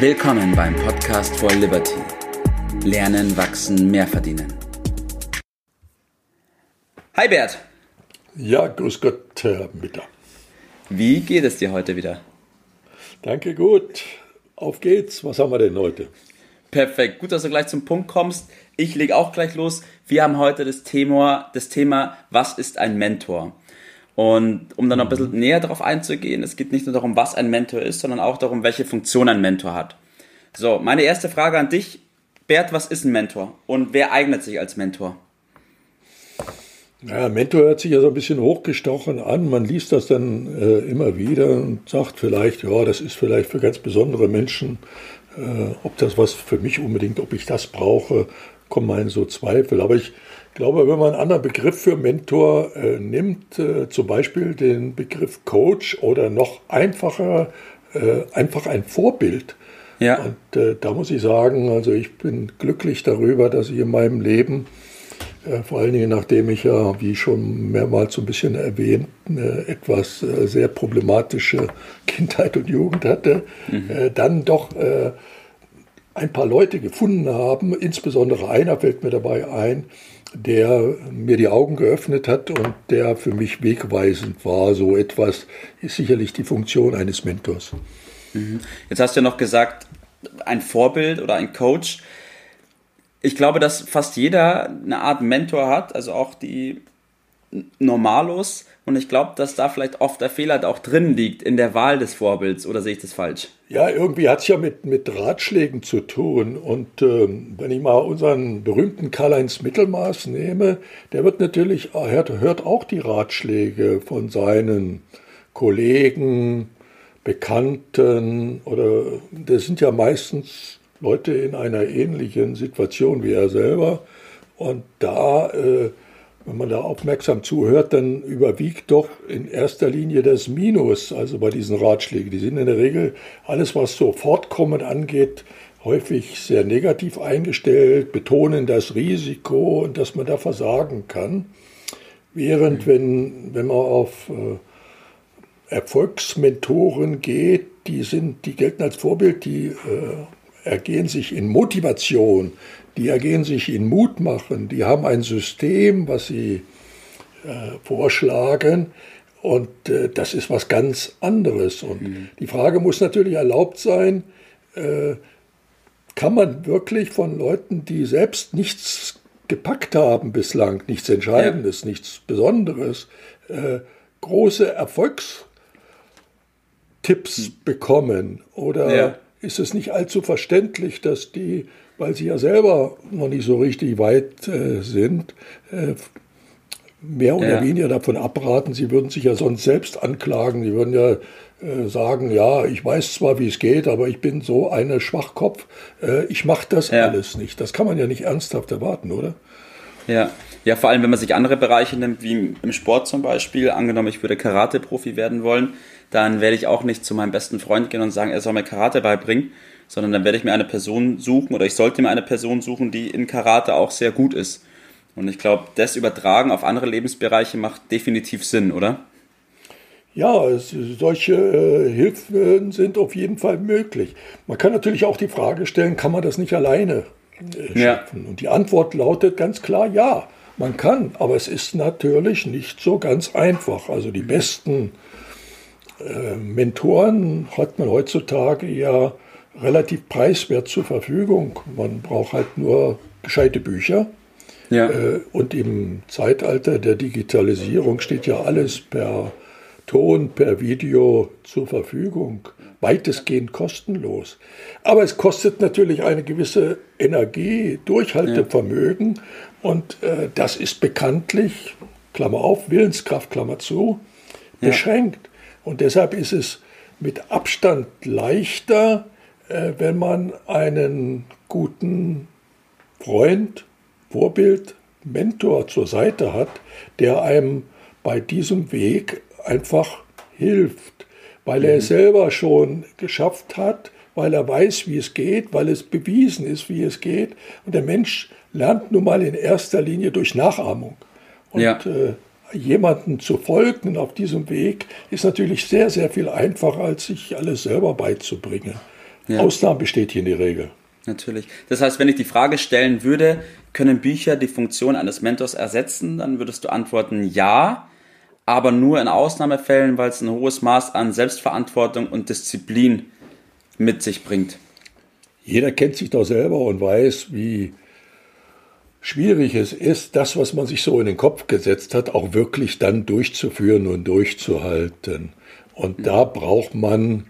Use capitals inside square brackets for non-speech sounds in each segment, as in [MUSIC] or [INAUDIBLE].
Willkommen beim Podcast for Liberty. Lernen, wachsen, mehr verdienen. Hi Bert. Ja, grüß Gott, Herr Mitter. Wie geht es dir heute wieder? Danke, gut. Auf geht's. Was haben wir denn heute? Perfekt. Gut, dass du gleich zum Punkt kommst. Ich lege auch gleich los. Wir haben heute das Thema, das Thema, was ist ein Mentor? Und um dann noch ein bisschen mhm. näher darauf einzugehen, es geht nicht nur darum, was ein Mentor ist, sondern auch darum, welche Funktion ein Mentor hat. So, meine erste Frage an dich, Bert, was ist ein Mentor und wer eignet sich als Mentor? Ja, Mentor hört sich ja so ein bisschen hochgestochen an. Man liest das dann äh, immer wieder und sagt vielleicht, ja, das ist vielleicht für ganz besondere Menschen. Äh, ob das was für mich unbedingt, ob ich das brauche, kommen in so Zweifel. Aber ich glaube, wenn man einen anderen Begriff für Mentor äh, nimmt, äh, zum Beispiel den Begriff Coach oder noch einfacher, äh, einfach ein Vorbild. Ja. Und äh, da muss ich sagen, also ich bin glücklich darüber, dass ich in meinem Leben, äh, vor allen Dingen nachdem ich ja, wie schon mehrmals so ein bisschen erwähnt, eine etwas sehr problematische [LAUGHS] Kindheit und Jugend hatte, mhm. dann doch ein paar Leute gefunden haben, insbesondere einer fällt mir dabei ein, der mir die Augen geöffnet hat und der für mich wegweisend war. So etwas ist sicherlich die Funktion eines Mentors. Mhm. Jetzt hast du ja noch gesagt, ein Vorbild oder ein Coach. Ich glaube, dass fast jeder eine Art Mentor hat, also auch die Normalos. Und ich glaube, dass da vielleicht oft der Fehler auch drin liegt in der Wahl des Vorbilds. Oder sehe ich das falsch? Ja, irgendwie hat es ja mit, mit Ratschlägen zu tun. Und ähm, wenn ich mal unseren berühmten Karl-Heinz Mittelmaß nehme, der wird natürlich, hört, hört auch die Ratschläge von seinen Kollegen, Bekannten oder das sind ja meistens Leute in einer ähnlichen Situation wie er selber. Und da äh, wenn man da aufmerksam zuhört, dann überwiegt doch in erster Linie das Minus, also bei diesen Ratschlägen. Die sind in der Regel alles, was so Fortkommen angeht, häufig sehr negativ eingestellt, betonen das Risiko und dass man da versagen kann. Während wenn, wenn man auf äh, Erfolgsmentoren geht, die sind, die gelten als Vorbild, die äh, ergehen sich in Motivation, die ergehen sich in Mut machen, die haben ein System, was sie äh, vorschlagen und äh, das ist was ganz anderes. Und mhm. die Frage muss natürlich erlaubt sein, äh, kann man wirklich von Leuten, die selbst nichts gepackt haben bislang, nichts Entscheidendes, ja. nichts Besonderes, äh, große Erfolgstipps mhm. bekommen? Oder ja. Ist es nicht allzu verständlich, dass die weil sie ja selber noch nicht so richtig weit äh, sind, äh, mehr oder ja. weniger davon abraten. Sie würden sich ja sonst selbst anklagen. Sie würden ja äh, sagen, ja, ich weiß zwar, wie es geht, aber ich bin so eine Schwachkopf. Äh, ich mache das ja. alles nicht. Das kann man ja nicht ernsthaft erwarten, oder? Ja. Ja, vor allem, wenn man sich andere Bereiche nimmt, wie im Sport zum Beispiel. Angenommen, ich würde Karate-Profi werden wollen, dann werde ich auch nicht zu meinem besten Freund gehen und sagen, er soll mir Karate beibringen, sondern dann werde ich mir eine Person suchen oder ich sollte mir eine Person suchen, die in Karate auch sehr gut ist. Und ich glaube, das Übertragen auf andere Lebensbereiche macht definitiv Sinn, oder? Ja, es, solche äh, Hilfen sind auf jeden Fall möglich. Man kann natürlich auch die Frage stellen, kann man das nicht alleine äh, schaffen? Ja. Und die Antwort lautet ganz klar ja. Man kann, aber es ist natürlich nicht so ganz einfach. Also die besten äh, Mentoren hat man heutzutage ja relativ preiswert zur Verfügung. Man braucht halt nur gescheite Bücher. Ja. Äh, und im Zeitalter der Digitalisierung steht ja alles per Ton, per Video zur Verfügung. Weitestgehend kostenlos. Aber es kostet natürlich eine gewisse Energie, Durchhaltevermögen. Ja. Und äh, das ist bekanntlich, Klammer auf, Willenskraft, Klammer zu, beschränkt. Ja. Und deshalb ist es mit Abstand leichter, äh, wenn man einen guten Freund, Vorbild, Mentor zur Seite hat, der einem bei diesem Weg einfach hilft, weil er es mhm. selber schon geschafft hat, weil er weiß, wie es geht, weil es bewiesen ist, wie es geht. Und der Mensch lernt nun mal in erster Linie durch Nachahmung. Und ja. äh, jemanden zu folgen auf diesem Weg ist natürlich sehr, sehr viel einfacher, als sich alles selber beizubringen. Ja. Ausnahmen bestätigen die Regel. Natürlich. Das heißt, wenn ich die Frage stellen würde, können Bücher die Funktion eines Mentors ersetzen, dann würdest du antworten ja, aber nur in Ausnahmefällen, weil es ein hohes Maß an Selbstverantwortung und Disziplin mit sich bringt. Jeder kennt sich doch selber und weiß, wie schwierig es ist, das, was man sich so in den Kopf gesetzt hat, auch wirklich dann durchzuführen und durchzuhalten. Und da braucht man,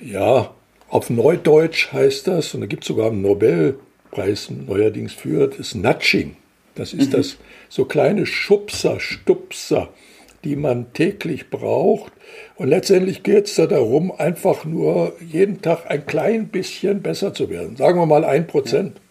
ja, auf Neudeutsch heißt das, und da gibt es sogar einen Nobelpreis neuerdings für, das Nudging. Das ist mhm. das so kleine Schubser, Stupser, die man täglich braucht. Und letztendlich geht es da darum, einfach nur jeden Tag ein klein bisschen besser zu werden. Sagen wir mal ein Prozent. Ja.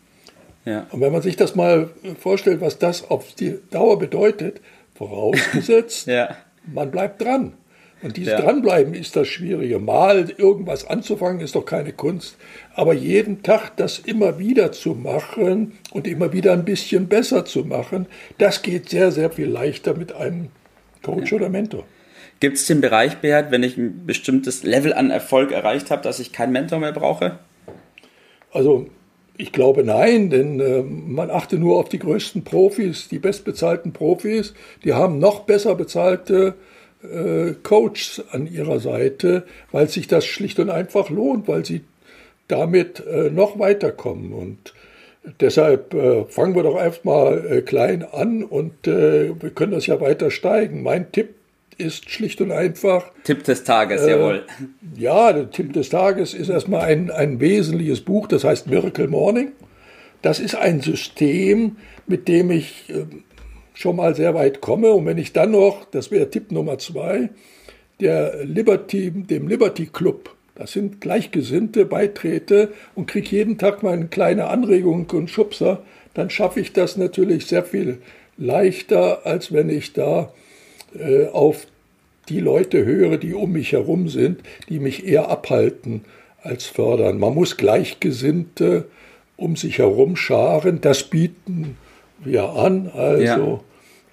Und wenn man sich das mal vorstellt, was das auf die Dauer bedeutet, vorausgesetzt, [LAUGHS] ja. man bleibt dran. Und dieses ja. Dranbleiben ist das Schwierige. Mal irgendwas anzufangen ist doch keine Kunst. Aber jeden Tag das immer wieder zu machen und immer wieder ein bisschen besser zu machen, das geht sehr, sehr viel leichter mit einem Coach ja. oder Mentor. Gibt es den Bereich, Beat, wenn ich ein bestimmtes Level an Erfolg erreicht habe, dass ich keinen Mentor mehr brauche? Also ich glaube nein, denn äh, man achte nur auf die größten Profis, die bestbezahlten Profis. Die haben noch besser bezahlte äh, Coaches an ihrer Seite, weil sich das schlicht und einfach lohnt, weil sie damit äh, noch weiterkommen. Und deshalb äh, fangen wir doch erstmal äh, klein an und äh, wir können das ja weiter steigen. Mein Tipp ist schlicht und einfach. Tipp des Tages, äh, jawohl. Ja, der Tipp des Tages ist erstmal ein, ein wesentliches Buch, das heißt Miracle Morning. Das ist ein System, mit dem ich schon mal sehr weit komme. Und wenn ich dann noch, das wäre Tipp Nummer zwei, der Liberty, dem Liberty Club, das sind Gleichgesinnte, beitrete und kriege jeden Tag mal eine kleine Anregung und Schubser, dann schaffe ich das natürlich sehr viel leichter, als wenn ich da äh, auf die Leute höre, die um mich herum sind, die mich eher abhalten als fördern. Man muss Gleichgesinnte um sich herum scharen. Das bieten wir an. Also ja.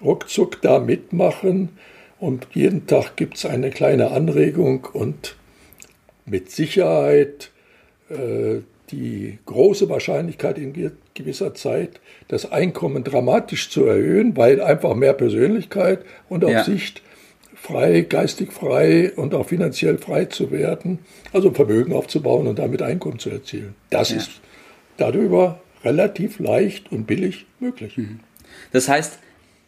ruckzuck da mitmachen und jeden Tag gibt es eine kleine Anregung und mit Sicherheit äh, die große Wahrscheinlichkeit in gewisser Zeit das Einkommen dramatisch zu erhöhen, weil einfach mehr Persönlichkeit und auf ja. Sicht frei, geistig frei und auch finanziell frei zu werden, also Vermögen aufzubauen und damit Einkommen zu erzielen. Das ja. ist darüber relativ leicht und billig möglich. Mhm. Das heißt,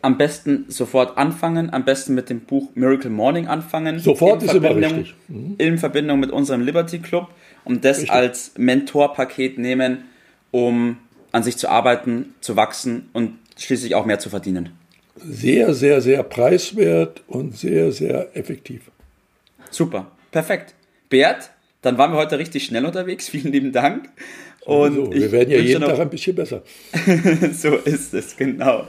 am besten sofort anfangen, am besten mit dem Buch Miracle Morning anfangen. Sofort ist immer richtig. Mhm. In Verbindung mit unserem Liberty Club und das richtig. als Mentorpaket nehmen, um an sich zu arbeiten, zu wachsen und schließlich auch mehr zu verdienen. Sehr, sehr, sehr preiswert und sehr, sehr effektiv. Super, perfekt. Bert, dann waren wir heute richtig schnell unterwegs. [LAUGHS] Vielen lieben Dank. Und so, wir werden ja jeden noch, Tag ein bisschen besser. [LAUGHS] so ist es, genau.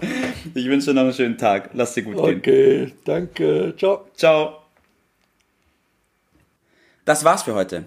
Ich wünsche dir noch einen schönen Tag. Lass dir gut okay, gehen. Okay, danke. Ciao. Ciao. Das war's für heute.